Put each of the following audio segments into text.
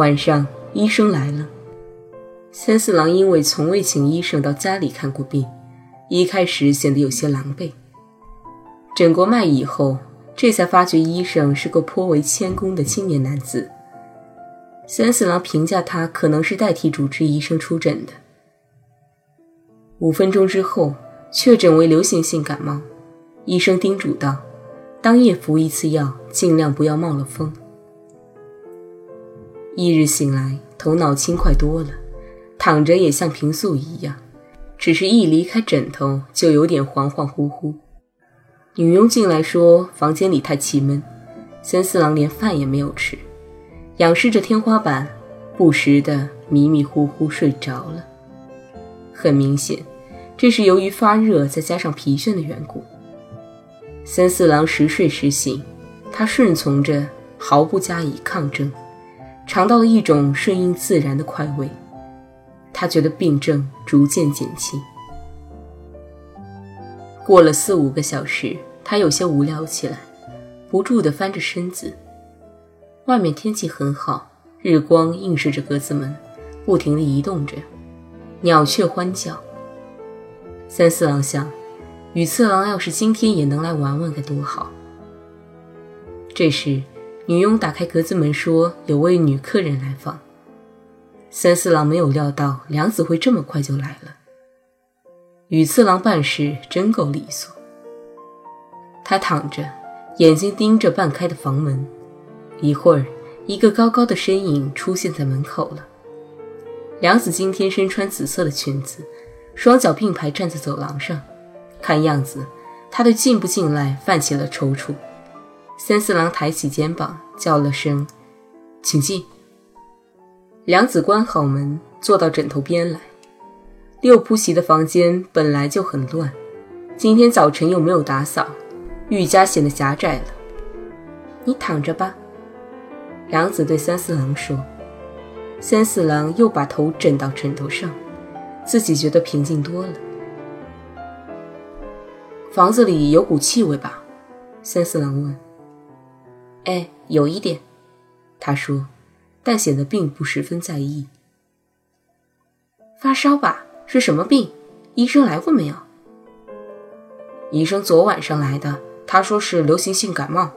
晚上，医生来了。三四郎因为从未请医生到家里看过病，一开始显得有些狼狈。诊过脉以后，这才发觉医生是个颇为谦恭的青年男子。三四郎评价他可能是代替主治医生出诊的。五分钟之后，确诊为流行性感冒。医生叮嘱道：“当夜服一次药，尽量不要冒了风。”翌日醒来，头脑轻快多了，躺着也像平素一样，只是一离开枕头就有点恍恍惚惚。女佣进来说房间里太气闷，三四郎连饭也没有吃，仰视着天花板，不时的迷迷糊糊睡着了。很明显，这是由于发热再加上疲倦的缘故。三四郎时睡时醒，他顺从着，毫不加以抗争。尝到了一种顺应自然的快慰，他觉得病症逐渐减轻。过了四五个小时，他有些无聊起来，不住地翻着身子。外面天气很好，日光映射着格子门，不停地移动着，鸟雀欢叫。三四郎想，羽次郎要是今天也能来玩玩，该多好。这时。女佣打开格子门说：“有位女客人来访。”三四郎没有料到梁子会这么快就来了。羽次郎办事真够利索。他躺着，眼睛盯着半开的房门。一会儿，一个高高的身影出现在门口了。梁子今天身穿紫色的裙子，双脚并排站在走廊上，看样子，他对进不进来泛起了踌躇。三四郎抬起肩膀，叫了声：“请进。”梁子关好门，坐到枕头边来。六铺席的房间本来就很乱，今天早晨又没有打扫，愈加显得狭窄了。你躺着吧。”梁子对三四郎说。三四郎又把头枕到枕头上，自己觉得平静多了。房子里有股气味吧？三四郎问。哎，有一点，他说，但显得并不十分在意。发烧吧？是什么病？医生来过没有？医生昨晚上来的，他说是流行性感冒。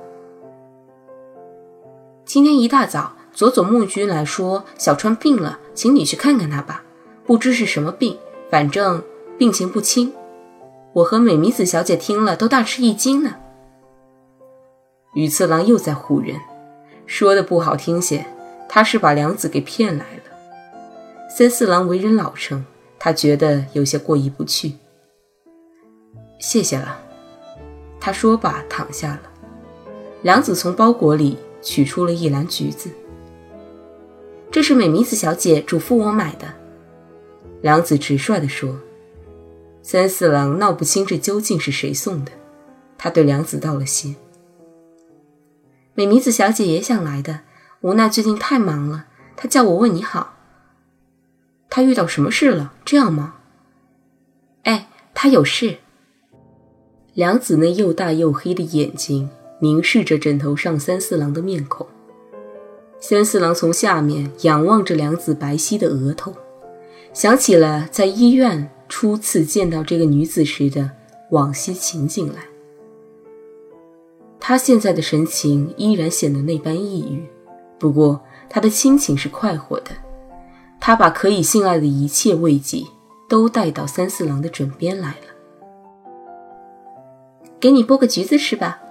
今天一大早，佐佐木君来说小川病了，请你去看看他吧。不知是什么病，反正病情不轻。我和美弥子小姐听了都大吃一惊呢。羽次郎又在唬人，说的不好听些，他是把良子给骗来了。三四郎为人老成，他觉得有些过意不去。谢谢了，他说罢躺下了。良子从包裹里取出了一篮橘子，这是美弥子小姐嘱咐我买的。良子直率地说。三四郎闹不清这究竟是谁送的，他对良子道了谢。美弥子小姐也想来的，无奈最近太忙了。她叫我问你好。她遇到什么事了？这样吗？哎，她有事。良子那又大又黑的眼睛凝视着枕头上三四郎的面孔。三四郎从下面仰望着良子白皙的额头，想起了在医院初次见到这个女子时的往昔情景来。他现在的神情依然显得那般抑郁，不过他的心情是快活的。他把可以信赖的一切慰藉都带到三四郎的枕边来了。给你剥个橘子吃吧。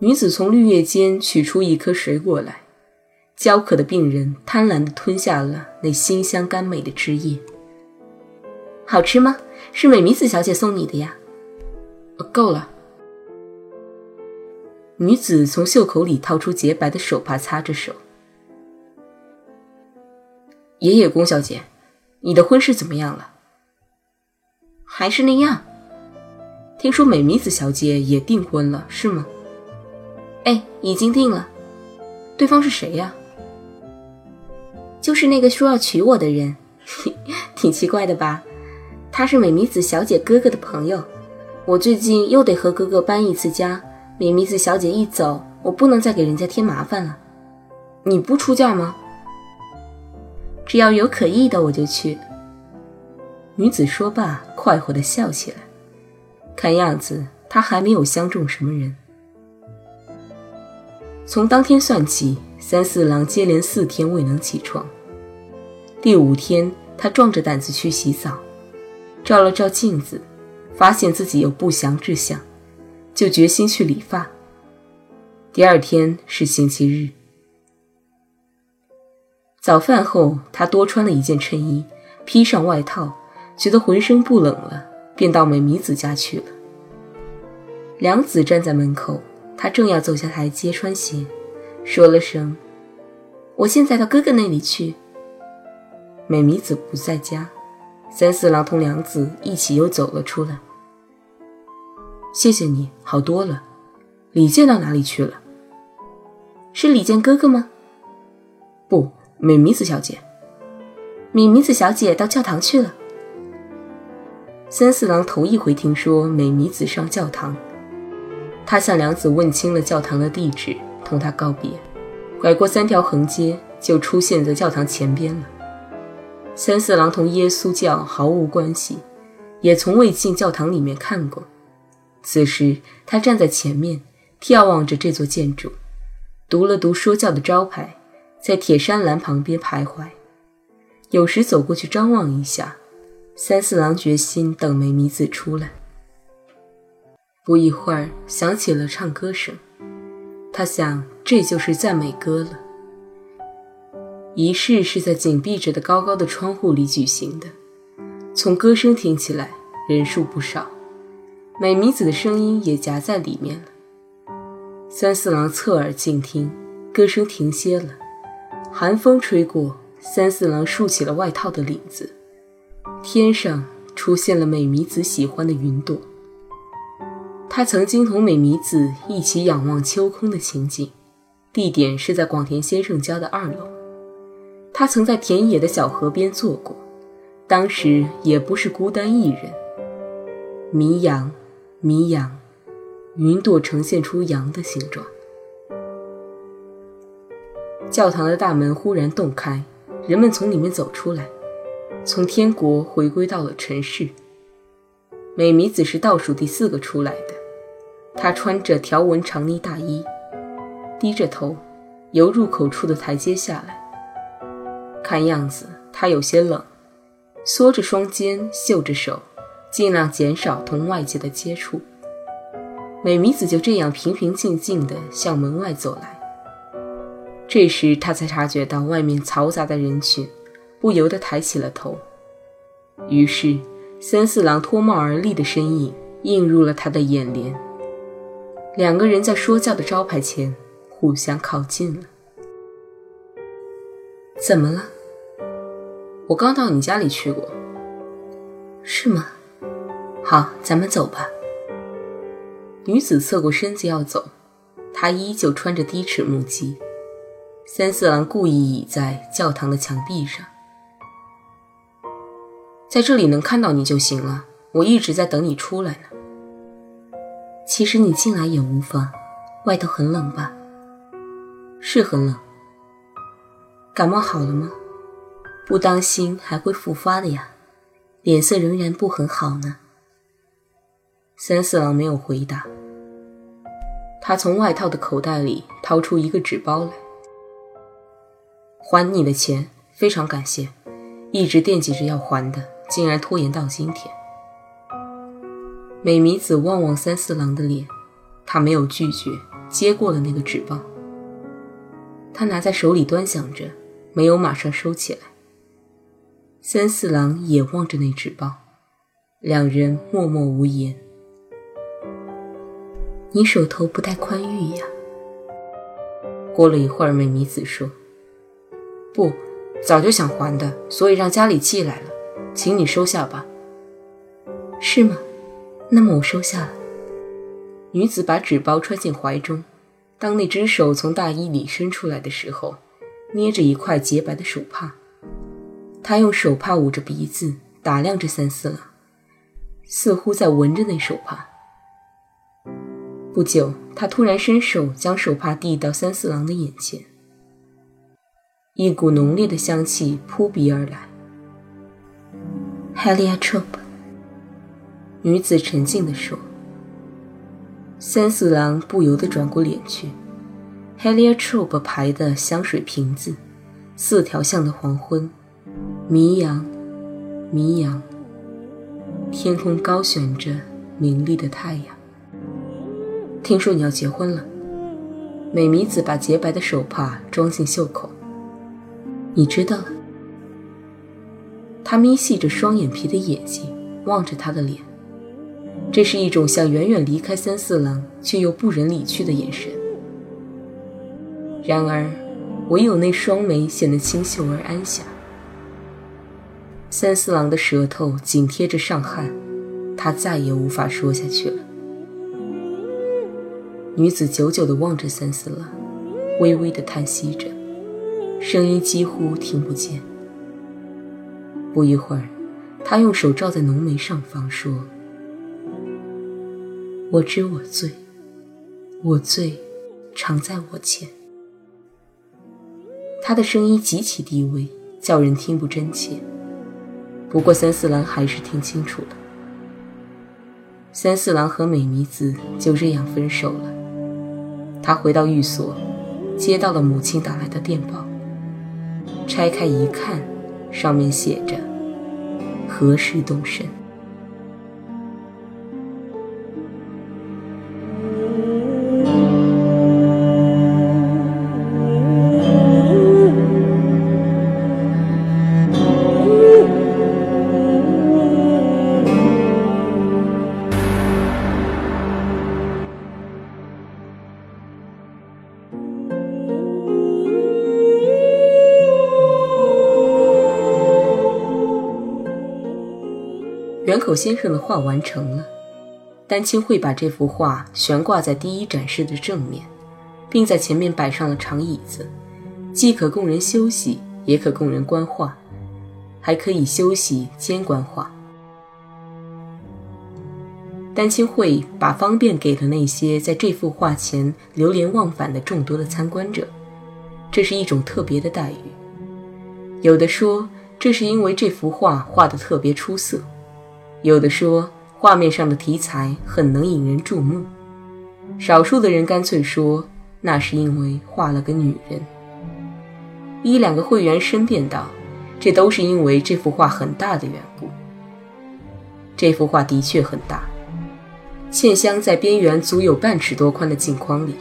女子从绿叶间取出一颗水果来，焦渴的病人贪婪地吞下了那馨香甘美的汁液。好吃吗？是美弥子小姐送你的呀。够了。女子从袖口里掏出洁白的手帕擦着手。爷爷宫小姐，你的婚事怎么样了？还是那样。听说美弥子小姐也订婚了，是吗？哎，已经定了。对方是谁呀？就是那个说要娶我的人，挺奇怪的吧？他是美弥子小姐哥哥的朋友。我最近又得和哥哥搬一次家，美弥子小姐一走，我不能再给人家添麻烦了。你不出嫁吗？只要有可意的，我就去。女子说罢，快活地笑起来。看样子，她还没有相中什么人。从当天算起，三四郎接连四天未能起床。第五天，他壮着胆子去洗澡，照了照镜子。发现自己有不祥之象，就决心去理发。第二天是星期日，早饭后，他多穿了一件衬衣，披上外套，觉得浑身不冷了，便到美弥子家去了。良子站在门口，他正要走下台阶穿鞋，说了声：“我现在到哥哥那里去。”美弥子不在家，三四郎同良子一起又走了出来。谢谢你好多了，李健到哪里去了？是李健哥哥吗？不，美弥子小姐。美弥子小姐到教堂去了。三四郎头一回听说美弥子上教堂，他向良子问清了教堂的地址，同他告别，拐过三条横街，就出现在教堂前边了。三四郎同耶稣教毫无关系，也从未进教堂里面看过。此时，他站在前面，眺望着这座建筑，读了读说教的招牌，在铁栅栏旁边徘徊。有时走过去张望一下。三四郎决心等梅弥子出来。不一会儿，响起了唱歌声。他想，这就是赞美歌了。仪式是在紧闭着的高高的窗户里举行的，从歌声听起来，人数不少。美弥子的声音也夹在里面了。三四郎侧耳静听，歌声停歇了，寒风吹过，三四郎竖起了外套的领子。天上出现了美弥子喜欢的云朵。他曾经同美弥子一起仰望秋空的情景，地点是在广田先生家的二楼。他曾在田野的小河边坐过，当时也不是孤单一人。迷羊。迷羊，云朵呈现出羊的形状。教堂的大门忽然洞开，人们从里面走出来，从天国回归到了尘世。美弥子是倒数第四个出来的，她穿着条纹长呢大衣，低着头，由入口处的台阶下来。看样子她有些冷，缩着双肩，绣着手。尽量减少同外界的接触。美弥子就这样平平静静地向门外走来。这时，他才察觉到外面嘈杂的人群，不由得抬起了头。于是，三四郎脱帽而立的身影映入了他的眼帘。两个人在说教的招牌前互相靠近了。怎么了？我刚到你家里去过。是吗？好，咱们走吧。女子侧过身子要走，她依旧穿着低尺木屐。三四郎故意倚在教堂的墙壁上，在这里能看到你就行了。我一直在等你出来呢。其实你进来也无妨，外头很冷吧？是很冷。感冒好了吗？不当心还会复发的呀，脸色仍然不很好呢。三四郎没有回答。他从外套的口袋里掏出一个纸包来，还你的钱，非常感谢。一直惦记着要还的，竟然拖延到今天。美弥子望望三四郎的脸，他没有拒绝，接过了那个纸包。他拿在手里端详着，没有马上收起来。三四郎也望着那纸包，两人默默无言。你手头不太宽裕呀。过了一会儿，美弥子说：“不，早就想还的，所以让家里寄来了，请你收下吧。是吗？那么我收下了。女子把纸包揣进怀中，当那只手从大衣里伸出来的时候，捏着一块洁白的手帕。她用手帕捂着鼻子，打量着三四郎，似乎在闻着那手帕。不久，她突然伸手将手帕递到三四郎的眼前，一股浓烈的香气扑鼻而来。Heliotrope，女子沉静地说。三四郎不由得转过脸去。Heliotrope 牌的香水瓶子，四条巷的黄昏，迷阳，迷阳。天空高悬着明丽的太阳。听说你要结婚了。美弥子把洁白的手帕装进袖口。你知道了。她眯细着双眼皮的眼睛，望着他的脸。这是一种想远远离开三四郎却又不忍离去的眼神。然而，唯有那双眉显得清秀而安详。三四郎的舌头紧贴着上颔，他再也无法说下去了。女子久久地望着三四郎，微微地叹息着，声音几乎听不见。不一会儿，她用手罩在浓眉上方，说。我知我罪，我罪常在我前。他的声音极其低微，叫人听不真切。不过三四郎还是听清楚了。三四郎和美弥子就这样分手了。他回到寓所，接到了母亲打来的电报。拆开一看，上面写着：“何时动身？”口先生的画完成了，丹青会把这幅画悬挂在第一展示的正面，并在前面摆上了长椅子，既可供人休息，也可供人观画，还可以休息兼观画。丹青会把方便给了那些在这幅画前流连忘返的众多的参观者，这是一种特别的待遇。有的说，这是因为这幅画画得特别出色。有的说画面上的题材很能引人注目，少数的人干脆说那是因为画了个女人。一两个会员申辩道，这都是因为这幅画很大的缘故。这幅画的确很大，嵌镶在边缘足有半尺多宽的镜框里，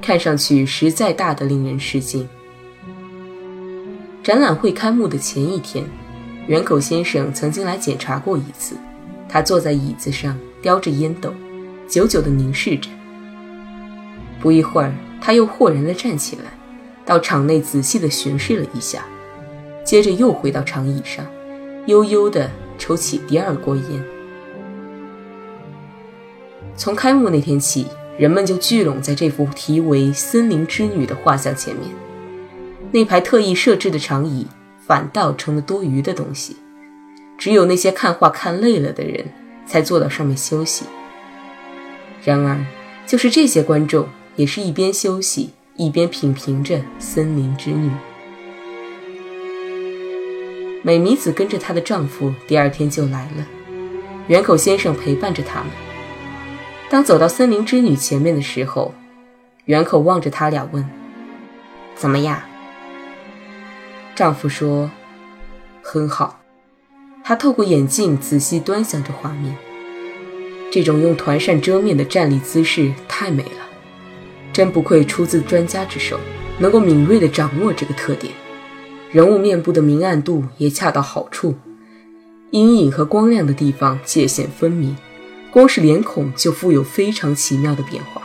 看上去实在大得令人吃惊。展览会开幕的前一天。远口先生曾经来检查过一次，他坐在椅子上，叼着烟斗，久久地凝视着。不一会儿，他又豁然地站起来，到场内仔细地巡视了一下，接着又回到长椅上，悠悠地抽起第二锅烟。从开幕那天起，人们就聚拢在这幅题为《森林之女》的画像前面，那排特意设置的长椅。反倒成了多余的东西，只有那些看画看累了的人才坐到上面休息。然而，就是这些观众，也是一边休息一边品评着《森林之女》。美弥子跟着她的丈夫第二天就来了，远口先生陪伴着他们。当走到森林之女前面的时候，远口望着他俩问：“怎么样？”丈夫说：“很好。”他透过眼镜仔细端详着画面。这种用团扇遮面的站立姿势太美了，真不愧出自专家之手，能够敏锐地掌握这个特点。人物面部的明暗度也恰到好处，阴影和光亮的地方界限分明，光是脸孔就富有非常奇妙的变化。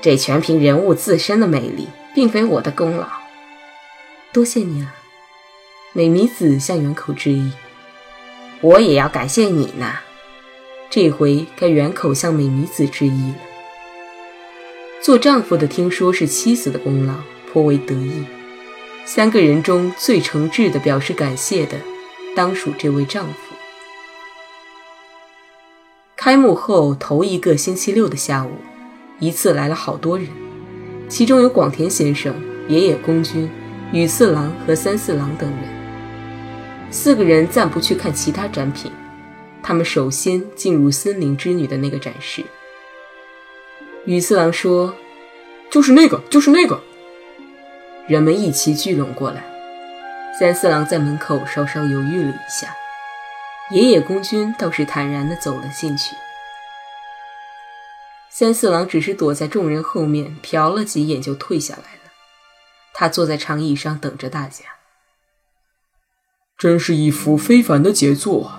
这全凭人物自身的魅力，并非我的功劳。多谢你了。美弥子向远口致意。我也要感谢你呢。这回该远口向美弥子致意了。做丈夫的听说是妻子的功劳，颇为得意。三个人中最诚挚的表示感谢的，当属这位丈夫。开幕后头一个星期六的下午，一次来了好多人，其中有广田先生、野野公君、羽次郎和三四郎等人。四个人暂不去看其他展品，他们首先进入森林之女的那个展示。羽次郎说：“就是那个，就是那个。”人们一齐聚拢过来。三四郎在门口稍稍犹豫了一下。野野公君倒是坦然地走了进去，三四郎只是躲在众人后面瞟了几眼就退下来了。他坐在长椅上等着大家。真是一幅非凡的杰作，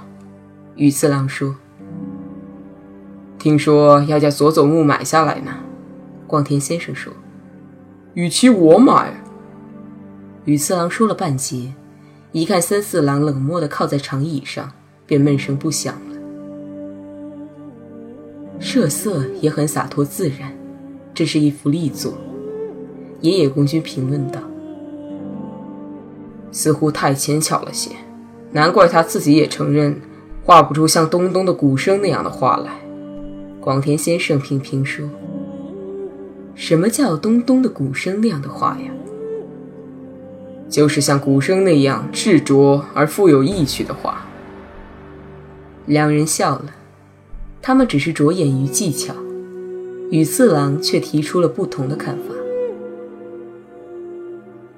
羽次郎说。听说要将佐佐木买下来呢，光田先生说。与其我买，羽次郎说了半截，一看三四郎冷漠的靠在长椅上。便闷声不响了。设色也很洒脱自然，这是一幅力作。野野公君评论道：“似乎太牵强了些，难怪他自己也承认，画不出像东东的鼓声那样的画来。”广田先生平平说：“什么叫东东的鼓声那样的画呀？就是像鼓声那样执着而富有意趣的画。”两人笑了，他们只是着眼于技巧，羽次郎却提出了不同的看法。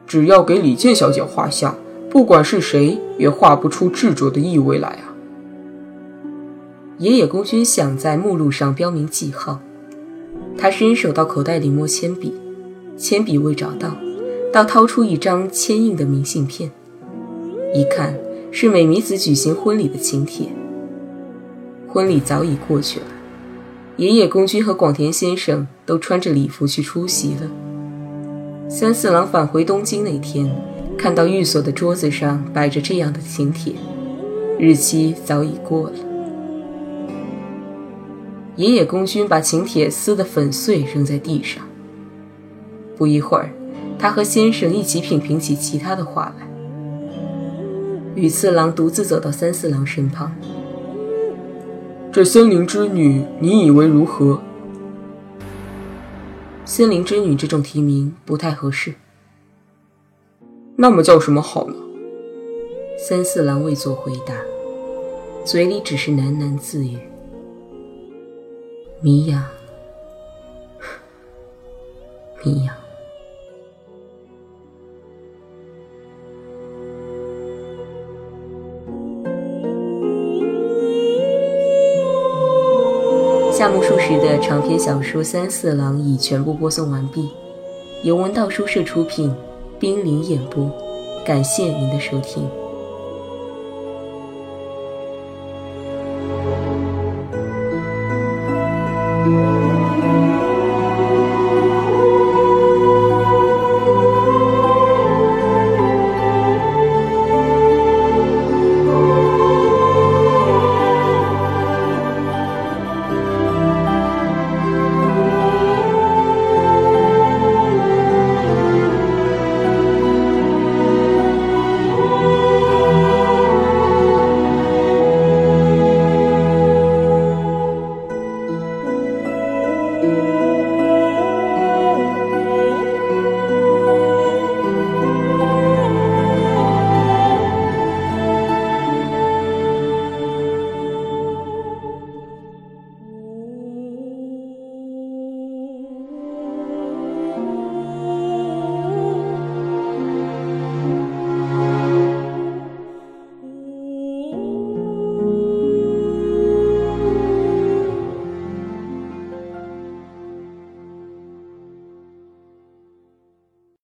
只要给李健小姐画像，不管是谁也画不出执着的意味来啊！野野公君想在目录上标明记号，他伸手到口袋里摸铅笔，铅笔未找到，倒掏出一张签印的明信片，一看是美弥子举行婚礼的请帖。婚礼早已过去了，野野公君和广田先生都穿着礼服去出席了。三四郎返回东京那天，看到寓所的桌子上摆着这样的请帖，日期早已过了。银野公君把请帖撕得粉碎，扔在地上。不一会儿，他和先生一起品评起其他的话来。羽次郎独自走到三四郎身旁。这森林之女，你以为如何？森林之女这种提名不太合适。那么叫什么好呢？三四郎未作回答，嘴里只是喃喃自语：“米娅，米娅。”夏目漱石的长篇小说《三四郎》已全部播送完毕，由文道书社出品，冰凌演播，感谢您的收听。